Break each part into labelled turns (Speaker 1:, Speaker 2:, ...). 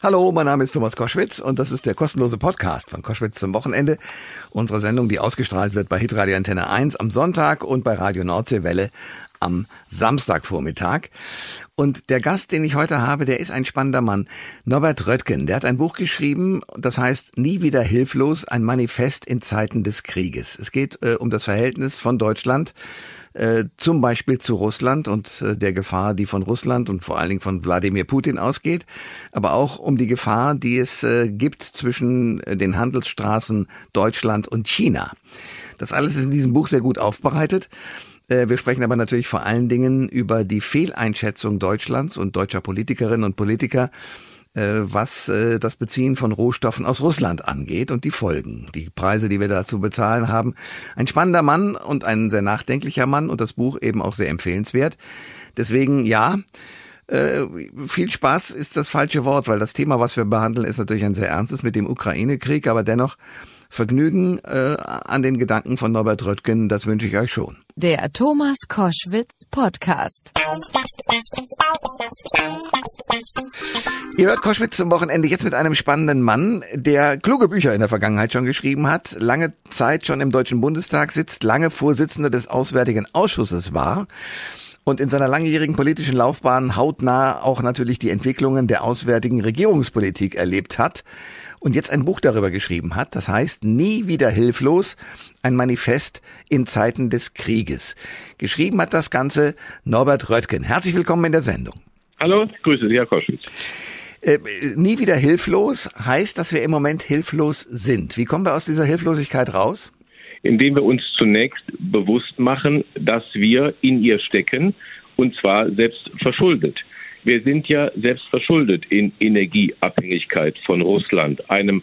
Speaker 1: Hallo, mein Name ist Thomas Koschwitz und das ist der kostenlose Podcast von Koschwitz zum Wochenende. Unsere Sendung, die ausgestrahlt wird bei Hitradio Antenne 1 am Sonntag und bei Radio Nordseewelle am Samstagvormittag. Und der Gast, den ich heute habe, der ist ein spannender Mann. Norbert Röttgen, der hat ein Buch geschrieben, das heißt Nie wieder hilflos, ein Manifest in Zeiten des Krieges. Es geht äh, um das Verhältnis von Deutschland äh, zum Beispiel zu Russland und äh, der Gefahr, die von Russland und vor allen Dingen von Wladimir Putin ausgeht, aber auch um die Gefahr, die es äh, gibt zwischen den Handelsstraßen Deutschland und China. Das alles ist in diesem Buch sehr gut aufbereitet. Wir sprechen aber natürlich vor allen Dingen über die Fehleinschätzung Deutschlands und deutscher Politikerinnen und Politiker was äh, das Beziehen von Rohstoffen aus Russland angeht und die Folgen, die Preise, die wir dazu bezahlen haben. Ein spannender Mann und ein sehr nachdenklicher Mann und das Buch eben auch sehr empfehlenswert. Deswegen ja, äh, viel Spaß ist das falsche Wort, weil das Thema, was wir behandeln, ist natürlich ein sehr ernstes mit dem Ukraine-Krieg, aber dennoch Vergnügen äh, an den Gedanken von Norbert Röttgen, das wünsche ich euch schon.
Speaker 2: Der Thomas Koschwitz Podcast.
Speaker 1: Ihr hört Koschwitz zum Wochenende jetzt mit einem spannenden Mann, der kluge Bücher in der Vergangenheit schon geschrieben hat, lange Zeit schon im Deutschen Bundestag sitzt, lange Vorsitzender des Auswärtigen Ausschusses war und in seiner langjährigen politischen Laufbahn hautnah auch natürlich die Entwicklungen der auswärtigen Regierungspolitik erlebt hat und jetzt ein Buch darüber geschrieben hat. Das heißt Nie wieder hilflos, ein Manifest in Zeiten des Krieges. Geschrieben hat das Ganze Norbert Röttgen. Herzlich willkommen in der Sendung.
Speaker 3: Hallo, grüße Sie, Herr Koschwitz.
Speaker 1: Äh, nie wieder hilflos heißt, dass wir im Moment hilflos sind. Wie kommen wir aus dieser Hilflosigkeit raus?
Speaker 3: Indem wir uns zunächst bewusst machen, dass wir in ihr stecken und zwar selbst verschuldet. Wir sind ja selbst verschuldet in Energieabhängigkeit von Russland, einem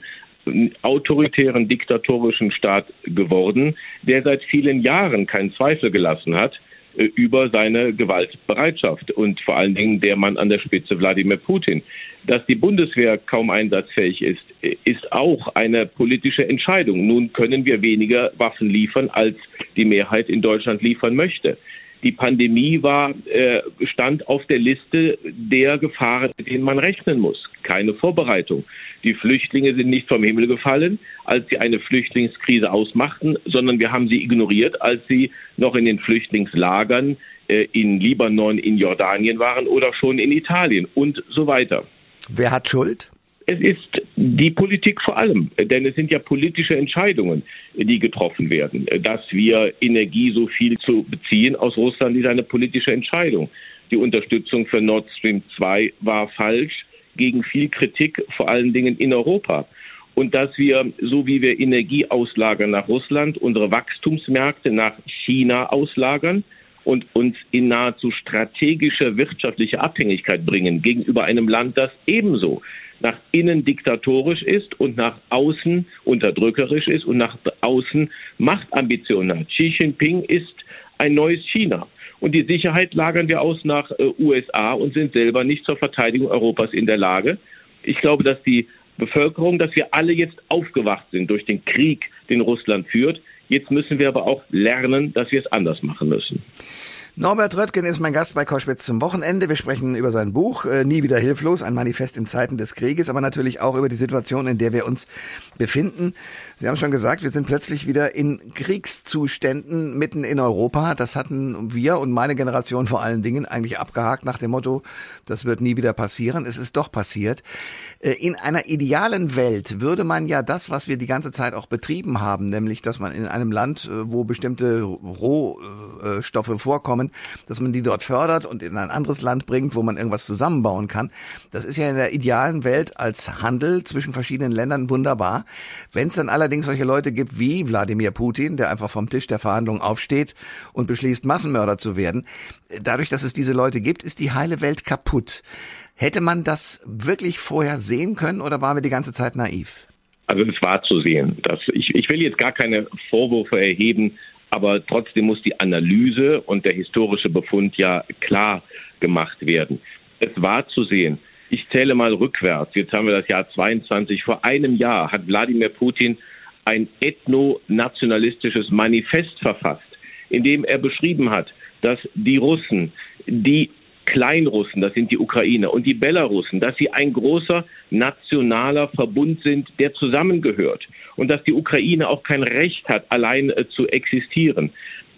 Speaker 3: autoritären diktatorischen Staat geworden, der seit vielen Jahren keinen Zweifel gelassen hat äh, über seine Gewaltbereitschaft und vor allen Dingen der Mann an der Spitze Wladimir Putin. Dass die Bundeswehr kaum einsatzfähig ist, äh, ist auch eine politische Entscheidung. Nun können wir weniger Waffen liefern, als die Mehrheit in Deutschland liefern möchte. Die Pandemie war, äh, stand auf der Liste der Gefahren, mit denen man rechnen muss. Keine Vorbereitung. Die Flüchtlinge sind nicht vom Himmel gefallen, als sie eine Flüchtlingskrise ausmachten, sondern wir haben sie ignoriert, als sie noch in den Flüchtlingslagern äh, in Libanon, in Jordanien waren oder schon in Italien und so weiter.
Speaker 1: Wer hat Schuld?
Speaker 3: Es ist die Politik vor allem, denn es sind ja politische Entscheidungen, die getroffen werden. Dass wir Energie so viel zu beziehen aus Russland ist eine politische Entscheidung. Die Unterstützung für Nord Stream 2 war falsch, gegen viel Kritik, vor allen Dingen in Europa. Und dass wir, so wie wir Energie auslagern nach Russland, unsere Wachstumsmärkte nach China auslagern, und uns in nahezu strategische wirtschaftliche Abhängigkeit bringen gegenüber einem Land, das ebenso nach innen diktatorisch ist und nach außen unterdrückerisch ist und nach außen Machtambitionen hat. Xi Jinping ist ein neues China. Und die Sicherheit lagern wir aus nach äh, USA und sind selber nicht zur Verteidigung Europas in der Lage. Ich glaube, dass die Bevölkerung, dass wir alle jetzt aufgewacht sind durch den Krieg, den Russland führt. Jetzt müssen wir aber auch lernen, dass wir es anders machen müssen.
Speaker 1: Norbert Röttgen ist mein Gast bei Koschwitz zum Wochenende. Wir sprechen über sein Buch äh, Nie wieder hilflos, ein Manifest in Zeiten des Krieges, aber natürlich auch über die Situation, in der wir uns befinden. Sie haben schon gesagt, wir sind plötzlich wieder in Kriegszuständen mitten in Europa. Das hatten wir und meine Generation vor allen Dingen eigentlich abgehakt nach dem Motto, das wird nie wieder passieren. Es ist doch passiert. Äh, in einer idealen Welt würde man ja das, was wir die ganze Zeit auch betrieben haben, nämlich, dass man in einem Land, äh, wo bestimmte Rohstoffe vorkommen, Unternehmen, dass man die dort fördert und in ein anderes Land bringt, wo man irgendwas zusammenbauen kann. Das ist ja in der idealen Welt als Handel zwischen verschiedenen Ländern wunderbar. Wenn es dann allerdings solche Leute gibt wie Wladimir Putin, der einfach vom Tisch der Verhandlungen aufsteht und beschließt, Massenmörder zu werden, dadurch, dass es diese Leute gibt, ist die heile Welt kaputt. Hätte man das wirklich vorher sehen können oder waren wir die ganze Zeit naiv?
Speaker 3: Also es war zu sehen. Dass ich, ich will jetzt gar keine Vorwürfe erheben, aber trotzdem muss die Analyse und der historische Befund ja klar gemacht werden. Es war zu sehen. Ich zähle mal rückwärts. Jetzt haben wir das Jahr 22. Vor einem Jahr hat Wladimir Putin ein ethno-nationalistisches Manifest verfasst, in dem er beschrieben hat, dass die Russen, die Kleinrussen, das sind die Ukrainer, und die Belarussen, dass sie ein großer nationaler Verbund sind, der zusammengehört und dass die Ukraine auch kein Recht hat, allein äh, zu existieren.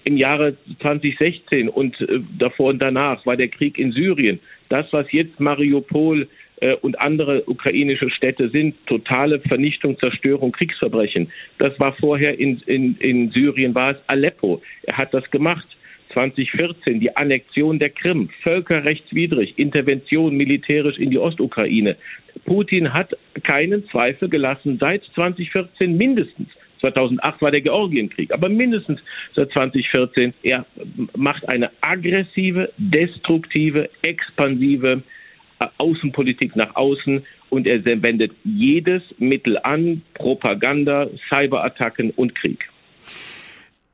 Speaker 3: Im Jahre 2016 und äh, davor und danach war der Krieg in Syrien. Das, was jetzt Mariupol äh, und andere ukrainische Städte sind, totale Vernichtung, Zerstörung, Kriegsverbrechen. Das war vorher in, in, in Syrien, war es Aleppo. Er hat das gemacht. 2014 die Annexion der Krim, völkerrechtswidrig, Intervention militärisch in die Ostukraine. Putin hat keinen Zweifel gelassen, seit 2014 mindestens. 2008 war der Georgienkrieg, aber mindestens seit 2014. Er macht eine aggressive, destruktive, expansive äh, Außenpolitik nach außen und er wendet jedes Mittel an, Propaganda, Cyberattacken und Krieg.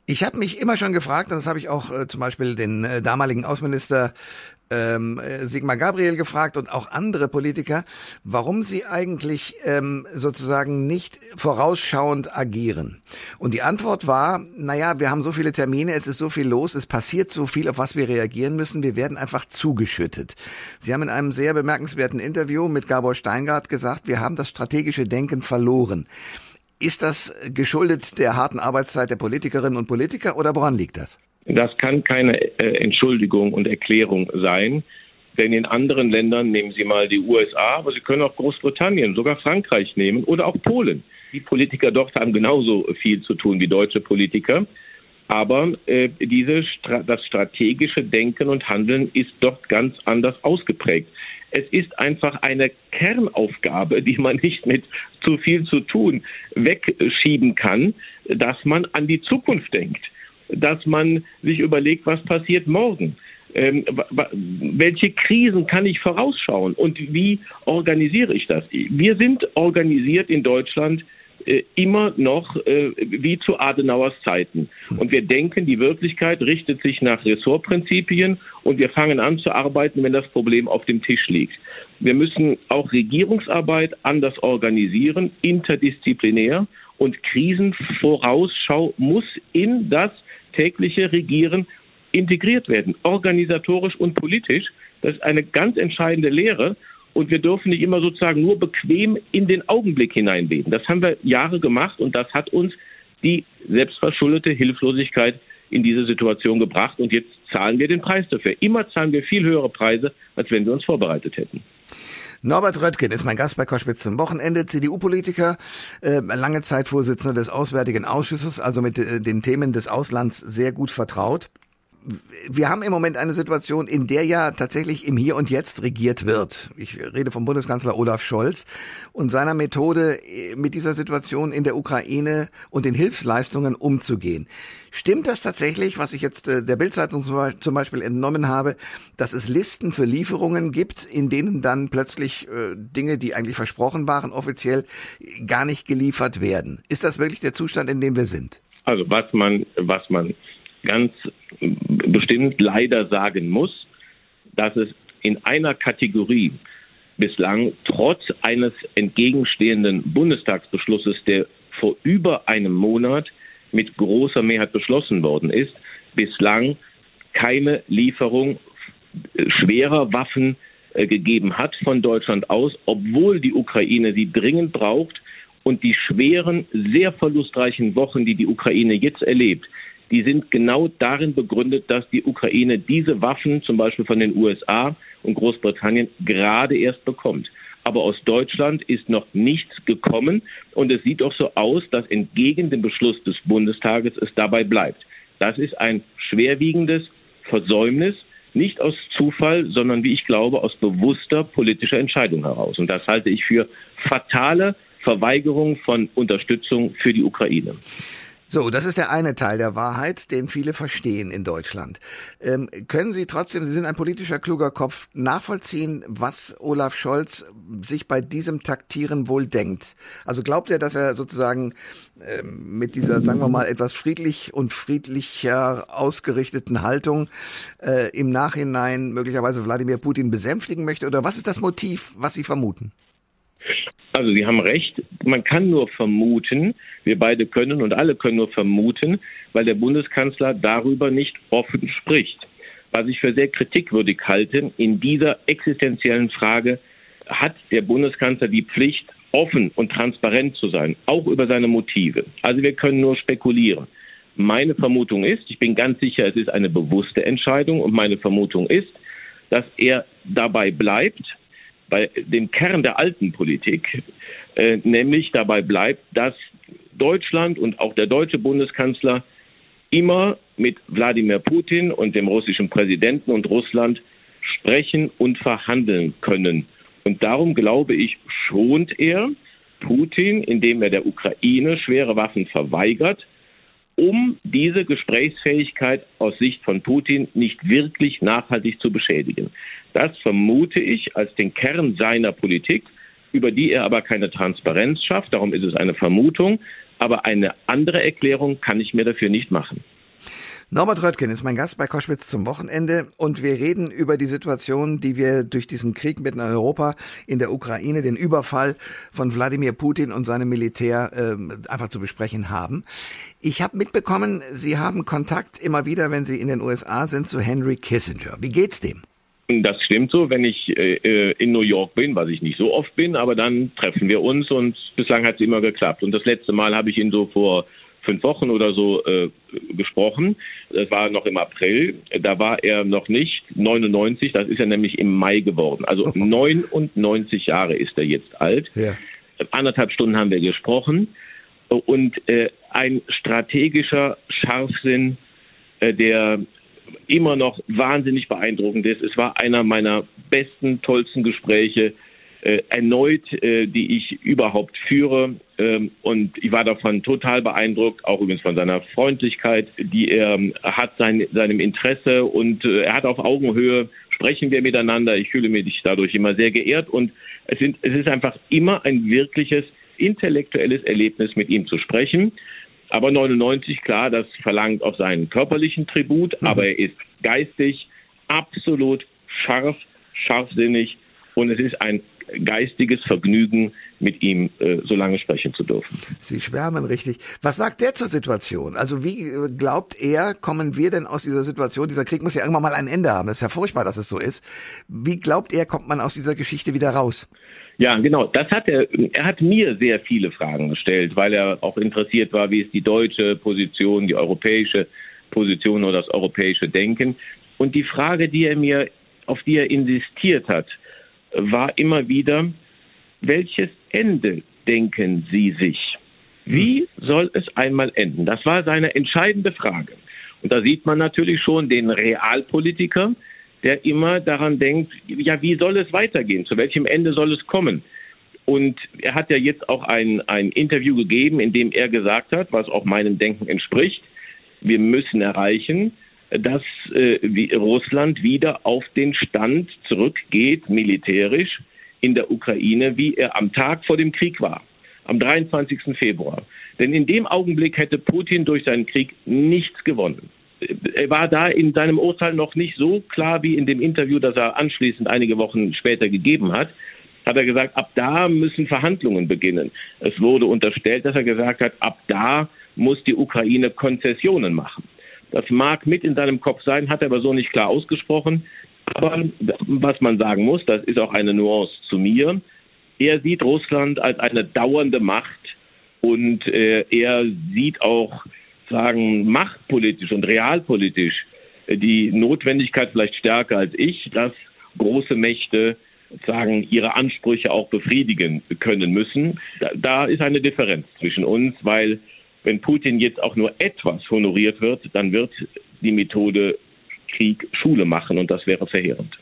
Speaker 1: Ich habe mich immer schon gefragt, und das habe ich auch äh, zum Beispiel den äh, damaligen Außenminister ähm, äh, Sigmar Gabriel gefragt und auch andere Politiker, warum sie eigentlich ähm, sozusagen nicht vorausschauend agieren. Und die Antwort war, naja, wir haben so viele Termine, es ist so viel los, es passiert so viel, auf was wir reagieren müssen, wir werden einfach zugeschüttet. Sie haben in einem sehr bemerkenswerten Interview mit Gabor Steingart gesagt, wir haben das strategische Denken verloren. Ist das geschuldet der harten Arbeitszeit der Politikerinnen und Politiker oder woran liegt das?
Speaker 3: Das kann keine äh, Entschuldigung und Erklärung sein. Denn in anderen Ländern, nehmen Sie mal die USA, aber Sie können auch Großbritannien, sogar Frankreich nehmen oder auch Polen. Die Politiker dort haben genauso viel zu tun wie deutsche Politiker. Aber äh, diese, das strategische Denken und Handeln ist dort ganz anders ausgeprägt. Es ist einfach eine Kernaufgabe, die man nicht mit zu viel zu tun wegschieben kann, dass man an die Zukunft denkt, dass man sich überlegt, was passiert morgen. Ähm, welche Krisen kann ich vorausschauen und wie organisiere ich das? Wir sind organisiert in Deutschland äh, immer noch äh, wie zu Adenauers Zeiten. Und wir denken, die Wirklichkeit richtet sich nach Ressortprinzipien und wir fangen an zu arbeiten, wenn das Problem auf dem Tisch liegt. Wir müssen auch Regierungsarbeit anders organisieren, interdisziplinär und Krisenvorausschau muss in das tägliche Regieren integriert werden, organisatorisch und politisch. Das ist eine ganz entscheidende Lehre. Und wir dürfen nicht immer sozusagen nur bequem in den Augenblick hineinbeten. Das haben wir Jahre gemacht und das hat uns die selbstverschuldete Hilflosigkeit in diese Situation gebracht. Und jetzt zahlen wir den Preis dafür. Immer zahlen wir viel höhere Preise, als wenn wir uns vorbereitet hätten.
Speaker 1: Norbert Röttgen ist mein Gast bei Koschwitz zum Wochenende, CDU-Politiker, äh, lange Zeit Vorsitzender des Auswärtigen Ausschusses, also mit äh, den Themen des Auslands sehr gut vertraut wir haben im Moment eine Situation, in der ja tatsächlich im Hier und Jetzt regiert wird. Ich rede vom Bundeskanzler Olaf Scholz und seiner Methode, äh, mit dieser Situation in der Ukraine und den Hilfsleistungen umzugehen. Stimmt das tatsächlich, was ich jetzt äh, der Bildzeitung zum Beispiel entnommen habe, dass es Listen für Lieferungen gibt, in denen dann plötzlich äh, Dinge, die eigentlich versprochen waren, offiziell gar nicht geliefert werden? Ist das wirklich der Zustand, in dem wir sind?
Speaker 3: Also was man, was man ganz bestimmt leider sagen muss, dass es in einer Kategorie bislang trotz eines entgegenstehenden Bundestagsbeschlusses, der vor über einem Monat mit großer Mehrheit beschlossen worden ist, bislang keine Lieferung schwerer Waffen äh, gegeben hat von Deutschland aus, obwohl die Ukraine sie dringend braucht und die schweren, sehr verlustreichen Wochen, die die Ukraine jetzt erlebt, die sind genau darin begründet, dass die Ukraine diese Waffen zum Beispiel von den USA und Großbritannien gerade erst bekommt. Aber aus Deutschland ist noch nichts gekommen und es sieht auch so aus, dass entgegen dem Beschluss des Bundestages es dabei bleibt. Das ist ein schwerwiegendes Versäumnis, nicht aus Zufall, sondern wie ich glaube, aus bewusster politischer Entscheidung heraus. Und das halte ich für fatale Verweigerung von Unterstützung für die Ukraine.
Speaker 1: So, das ist der eine Teil der Wahrheit, den viele verstehen in Deutschland. Ähm, können Sie trotzdem, Sie sind ein politischer kluger Kopf, nachvollziehen, was Olaf Scholz sich bei diesem Taktieren wohl denkt? Also glaubt er, dass er sozusagen ähm, mit dieser, sagen wir mal, etwas friedlich und friedlicher ausgerichteten Haltung äh, im Nachhinein möglicherweise Wladimir Putin besänftigen möchte? Oder was ist das Motiv, was Sie vermuten?
Speaker 3: Also Sie haben recht, man kann nur vermuten, wir beide können und alle können nur vermuten, weil der Bundeskanzler darüber nicht offen spricht. was ich für sehr kritikwürdig halte, in dieser existenziellen Frage hat der Bundeskanzler die Pflicht, offen und transparent zu sein, auch über seine Motive. Also wir können nur spekulieren. Meine Vermutung ist, ich bin ganz sicher, es ist eine bewusste Entscheidung und meine Vermutung ist, dass er dabei bleibt, bei dem Kern der alten Politik, äh, nämlich dabei bleibt, dass Deutschland und auch der deutsche Bundeskanzler immer mit Wladimir Putin und dem russischen Präsidenten und Russland sprechen und verhandeln können. Und darum glaube ich, schont er Putin, indem er der Ukraine schwere Waffen verweigert, um diese Gesprächsfähigkeit aus Sicht von Putin nicht wirklich nachhaltig zu beschädigen. Das vermute ich als den Kern seiner Politik, über die er aber keine Transparenz schafft. Darum ist es eine Vermutung. Aber eine andere Erklärung kann ich mir dafür nicht machen.
Speaker 1: Norbert Röttgen ist mein Gast bei Koschwitz zum Wochenende und wir reden über die Situation, die wir durch diesen Krieg mitten in Europa, in der Ukraine, den Überfall von Wladimir Putin und seinem Militär äh, einfach zu besprechen haben. Ich habe mitbekommen, Sie haben Kontakt immer wieder, wenn Sie in den USA sind, zu Henry Kissinger. Wie geht's dem?
Speaker 3: Das stimmt so, wenn ich äh, in New York bin, was ich nicht so oft bin, aber dann treffen wir uns und bislang hat es immer geklappt. Und das letzte Mal habe ich ihn so vor fünf Wochen oder so äh, gesprochen. Das war noch im April. Da war er noch nicht 99, das ist er nämlich im Mai geworden. Also 99 Jahre ist er jetzt alt. Ja. Anderthalb Stunden haben wir gesprochen. Und äh, ein strategischer Scharfsinn, äh, der immer noch wahnsinnig beeindruckend ist. Es war einer meiner besten, tollsten Gespräche äh, erneut, äh, die ich überhaupt führe. Ähm, und ich war davon total beeindruckt, auch übrigens von seiner Freundlichkeit, die er ähm, hat, sein, seinem Interesse und äh, er hat auf Augenhöhe sprechen wir miteinander. Ich fühle mich dadurch immer sehr geehrt und es, sind, es ist einfach immer ein wirkliches intellektuelles Erlebnis, mit ihm zu sprechen. Aber 99, klar, das verlangt auf seinen körperlichen Tribut, mhm. aber er ist geistig absolut scharf, scharfsinnig und es ist ein geistiges Vergnügen, mit ihm äh, so lange sprechen zu dürfen.
Speaker 1: Sie schwärmen richtig. Was sagt der zur Situation? Also wie äh, glaubt er, kommen wir denn aus dieser Situation? Dieser Krieg muss ja irgendwann mal ein Ende haben. Es ist ja furchtbar, dass es so ist. Wie glaubt er, kommt man aus dieser Geschichte wieder raus?
Speaker 3: Ja, genau. Das hat er. Er hat mir sehr viele Fragen gestellt, weil er auch interessiert war, wie ist die deutsche Position, die europäische Position oder das europäische Denken. Und die Frage, die er mir, auf die er insistiert hat, war immer wieder, welches Ende denken Sie sich? Wie soll es einmal enden? Das war seine entscheidende Frage. Und da sieht man natürlich schon den Realpolitiker, der immer daran denkt, ja, wie soll es weitergehen? Zu welchem Ende soll es kommen? Und er hat ja jetzt auch ein, ein Interview gegeben, in dem er gesagt hat, was auch meinem Denken entspricht, wir müssen erreichen, dass äh, Russland wieder auf den Stand zurückgeht, militärisch, in der Ukraine, wie er am Tag vor dem Krieg war, am 23. Februar. Denn in dem Augenblick hätte Putin durch seinen Krieg nichts gewonnen. Er war da in seinem Urteil noch nicht so klar wie in dem Interview, das er anschließend einige Wochen später gegeben hat. Hat er gesagt, ab da müssen Verhandlungen beginnen. Es wurde unterstellt, dass er gesagt hat, ab da muss die Ukraine Konzessionen machen. Das mag mit in seinem Kopf sein, hat er aber so nicht klar ausgesprochen. Aber was man sagen muss, das ist auch eine Nuance zu mir. Er sieht Russland als eine dauernde Macht und äh, er sieht auch, sagen, machtpolitisch und realpolitisch äh, die Notwendigkeit vielleicht stärker als ich, dass große Mächte sagen, ihre Ansprüche auch befriedigen können müssen. Da, da ist eine Differenz zwischen uns, weil wenn Putin jetzt auch nur etwas honoriert wird, dann wird die Methode Krieg Schule machen und das wäre verheerend.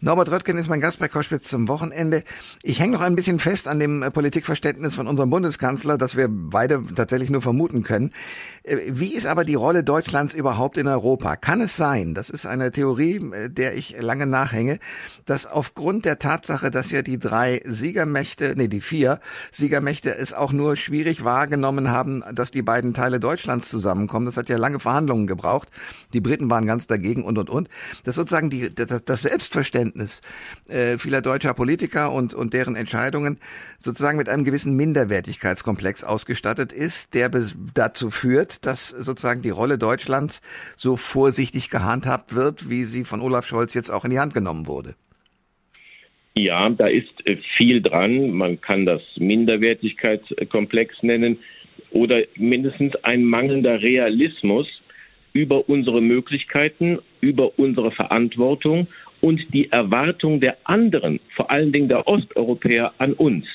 Speaker 1: Norbert Röttgen ist mein Gast bei Koschwitz zum Wochenende. Ich hänge noch ein bisschen fest an dem äh, Politikverständnis von unserem Bundeskanzler, das wir beide tatsächlich nur vermuten können. Äh, wie ist aber die Rolle Deutschlands überhaupt in Europa? Kann es sein, das ist eine Theorie, äh, der ich lange nachhänge, dass aufgrund der Tatsache, dass ja die drei Siegermächte, nee, die vier Siegermächte es auch nur schwierig wahrgenommen haben, dass die beiden Teile Deutschlands zusammenkommen. Das hat ja lange Verhandlungen gebraucht. Die Briten waren ganz dagegen und, und, und. Dass sozusagen die, das, das Selbstverständnis Verständnis äh, vieler deutscher Politiker und, und deren Entscheidungen sozusagen mit einem gewissen Minderwertigkeitskomplex ausgestattet ist, der dazu führt, dass sozusagen die Rolle Deutschlands so vorsichtig gehandhabt wird, wie sie von Olaf Scholz jetzt auch in die Hand genommen wurde.
Speaker 3: Ja, da ist äh, viel dran. Man kann das Minderwertigkeitskomplex nennen oder mindestens ein mangelnder Realismus über unsere Möglichkeiten, über unsere Verantwortung und die Erwartung der anderen, vor allen Dingen der Osteuropäer an uns.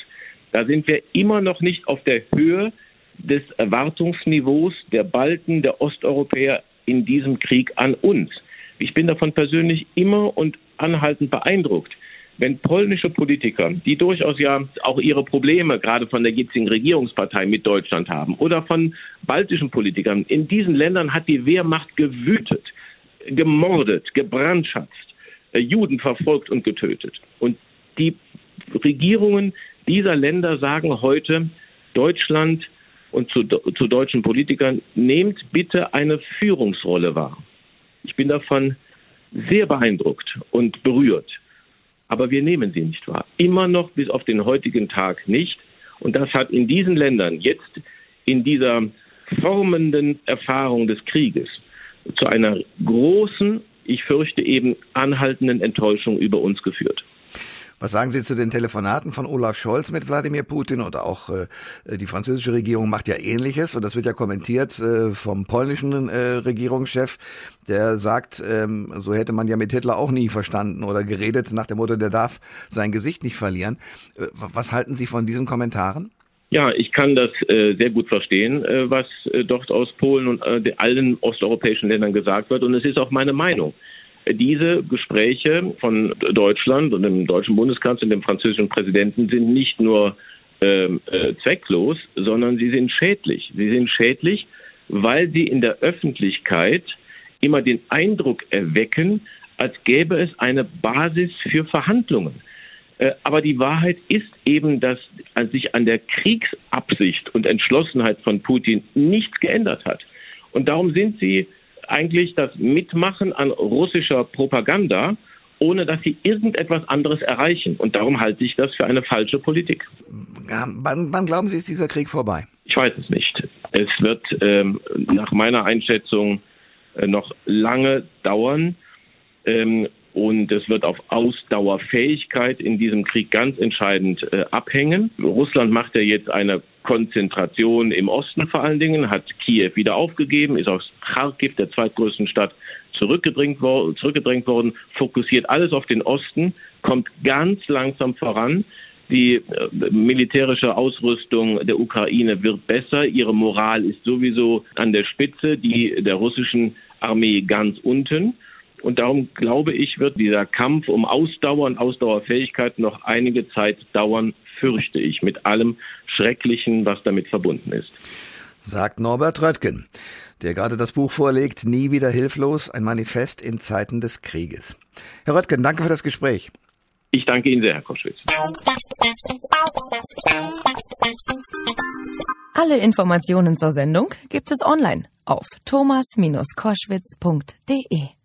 Speaker 3: Da sind wir immer noch nicht auf der Höhe des Erwartungsniveaus der Balten, der Osteuropäer in diesem Krieg an uns. Ich bin davon persönlich immer und anhaltend beeindruckt, wenn polnische Politiker, die durchaus ja auch ihre Probleme gerade von der jetzigen Regierungspartei mit Deutschland haben oder von baltischen Politikern, in diesen Ländern hat die Wehrmacht gewütet, gemordet, gebrandschatzt, Juden verfolgt und getötet. Und die Regierungen dieser Länder sagen heute, Deutschland und zu, zu deutschen Politikern, nehmt bitte eine Führungsrolle wahr. Ich bin davon sehr beeindruckt und berührt aber wir nehmen sie nicht wahr. Immer noch bis auf den heutigen Tag nicht. Und das hat in diesen Ländern jetzt in dieser formenden Erfahrung des Krieges zu einer großen, ich fürchte eben anhaltenden Enttäuschung über uns geführt.
Speaker 1: Was sagen Sie zu den Telefonaten von Olaf Scholz mit Wladimir Putin oder auch äh, die französische Regierung macht ja ähnliches und das wird ja kommentiert äh, vom polnischen äh, Regierungschef, der sagt, ähm, so hätte man ja mit Hitler auch nie verstanden oder geredet nach dem Motto, der darf sein Gesicht nicht verlieren. Äh, was halten Sie von diesen Kommentaren?
Speaker 3: Ja, ich kann das äh, sehr gut verstehen, äh, was äh, dort aus Polen und äh, allen osteuropäischen Ländern gesagt wird. Und es ist auch meine Meinung diese Gespräche von Deutschland und dem deutschen Bundeskanzler und dem französischen Präsidenten sind nicht nur ähm, äh, zwecklos, sondern sie sind schädlich. Sie sind schädlich, weil sie in der Öffentlichkeit immer den Eindruck erwecken, als gäbe es eine Basis für Verhandlungen. Äh, aber die Wahrheit ist eben, dass sich an der Kriegsabsicht und Entschlossenheit von Putin nichts geändert hat. Und darum sind sie eigentlich das Mitmachen an russischer Propaganda, ohne dass sie irgendetwas anderes erreichen. Und darum halte ich das für eine falsche Politik.
Speaker 1: Ja, wann, wann, glauben Sie, ist dieser Krieg vorbei?
Speaker 3: Ich weiß es nicht. Es wird ähm, nach meiner Einschätzung äh, noch lange dauern. Ähm, und es wird auf Ausdauerfähigkeit in diesem Krieg ganz entscheidend äh, abhängen. Russland macht ja jetzt eine Konzentration im Osten vor allen Dingen, hat Kiew wieder aufgegeben, ist aus Kharkiv, der zweitgrößten Stadt, zurückgedrängt, wo zurückgedrängt worden, fokussiert alles auf den Osten, kommt ganz langsam voran. Die äh, militärische Ausrüstung der Ukraine wird besser. Ihre Moral ist sowieso an der Spitze, die der russischen Armee ganz unten. Und darum glaube ich, wird dieser Kampf um Ausdauer und Ausdauerfähigkeit noch einige Zeit dauern, fürchte ich, mit allem Schrecklichen, was damit verbunden ist.
Speaker 1: Sagt Norbert Röttgen, der gerade das Buch vorlegt, Nie wieder hilflos, ein Manifest in Zeiten des Krieges. Herr Röttgen, danke für das Gespräch.
Speaker 3: Ich danke Ihnen sehr, Herr Koschwitz.
Speaker 2: Alle Informationen zur Sendung gibt es online auf thomas-koschwitz.de.